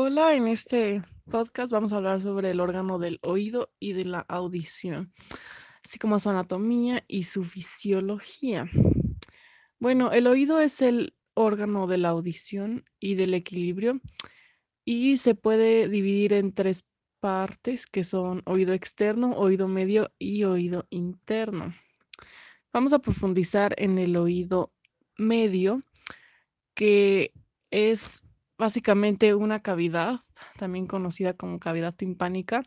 Hola, en este podcast vamos a hablar sobre el órgano del oído y de la audición, así como su anatomía y su fisiología. Bueno, el oído es el órgano de la audición y del equilibrio y se puede dividir en tres partes que son oído externo, oído medio y oído interno. Vamos a profundizar en el oído medio, que es básicamente una cavidad, también conocida como cavidad timpánica,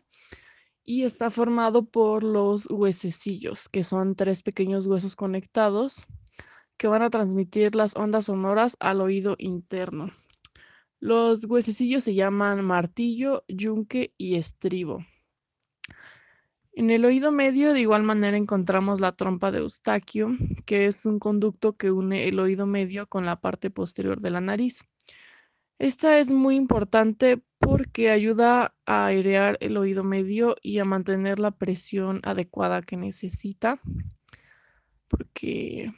y está formado por los huesecillos, que son tres pequeños huesos conectados que van a transmitir las ondas sonoras al oído interno. Los huesecillos se llaman martillo, yunque y estribo. En el oído medio, de igual manera, encontramos la trompa de Eustaquio, que es un conducto que une el oído medio con la parte posterior de la nariz. Esta es muy importante porque ayuda a airear el oído medio y a mantener la presión adecuada que necesita, porque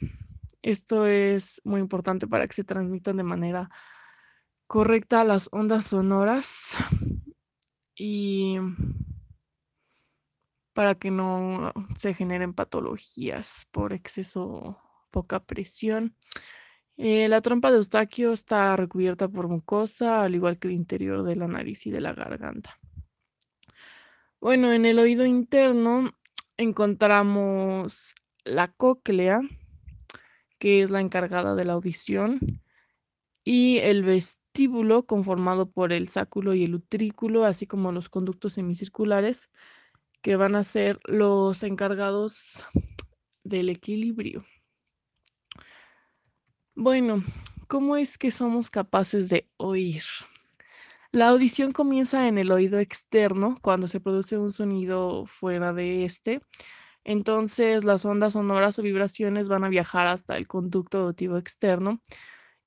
esto es muy importante para que se transmitan de manera correcta las ondas sonoras y para que no se generen patologías por exceso, poca presión. Eh, la trompa de Eustaquio está recubierta por mucosa, al igual que el interior de la nariz y de la garganta. Bueno, en el oído interno encontramos la cóclea, que es la encargada de la audición, y el vestíbulo conformado por el sáculo y el utrículo, así como los conductos semicirculares, que van a ser los encargados del equilibrio. Bueno, ¿cómo es que somos capaces de oír? La audición comienza en el oído externo cuando se produce un sonido fuera de este. Entonces las ondas sonoras o vibraciones van a viajar hasta el conducto auditivo externo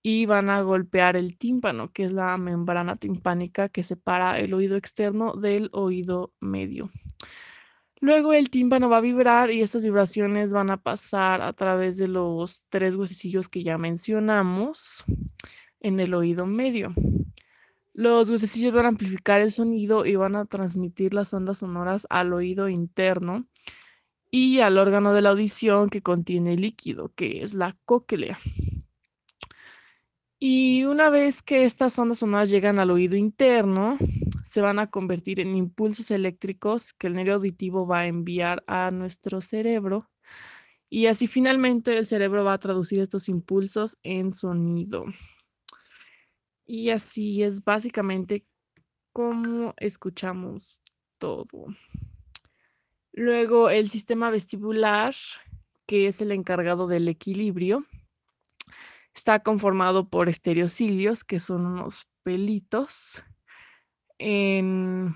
y van a golpear el tímpano, que es la membrana timpánica que separa el oído externo del oído medio. Luego el tímpano va a vibrar y estas vibraciones van a pasar a través de los tres huesecillos que ya mencionamos en el oído medio. Los huesecillos van a amplificar el sonido y van a transmitir las ondas sonoras al oído interno y al órgano de la audición que contiene líquido, que es la cóclea. Y una vez que estas ondas sonoras llegan al oído interno, se van a convertir en impulsos eléctricos que el nervio auditivo va a enviar a nuestro cerebro. Y así finalmente el cerebro va a traducir estos impulsos en sonido. Y así es básicamente como escuchamos todo. Luego el sistema vestibular, que es el encargado del equilibrio, está conformado por estereocilios, que son unos pelitos y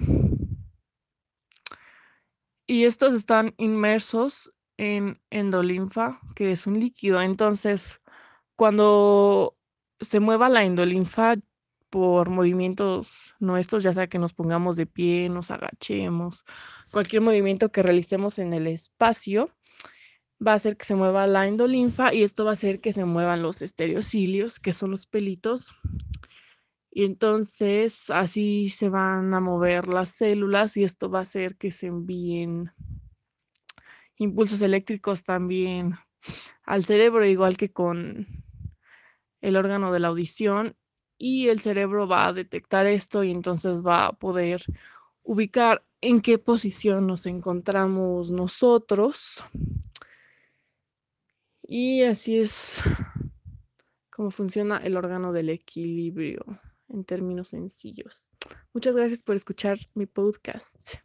estos están inmersos en endolinfa, que es un líquido. Entonces, cuando se mueva la endolinfa por movimientos nuestros, ya sea que nos pongamos de pie, nos agachemos, cualquier movimiento que realicemos en el espacio, va a hacer que se mueva la endolinfa y esto va a hacer que se muevan los estereocilios, que son los pelitos y entonces así se van a mover las células y esto va a hacer que se envíen impulsos eléctricos también al cerebro, igual que con el órgano de la audición. Y el cerebro va a detectar esto y entonces va a poder ubicar en qué posición nos encontramos nosotros. Y así es como funciona el órgano del equilibrio en términos sencillos. Muchas gracias por escuchar mi podcast.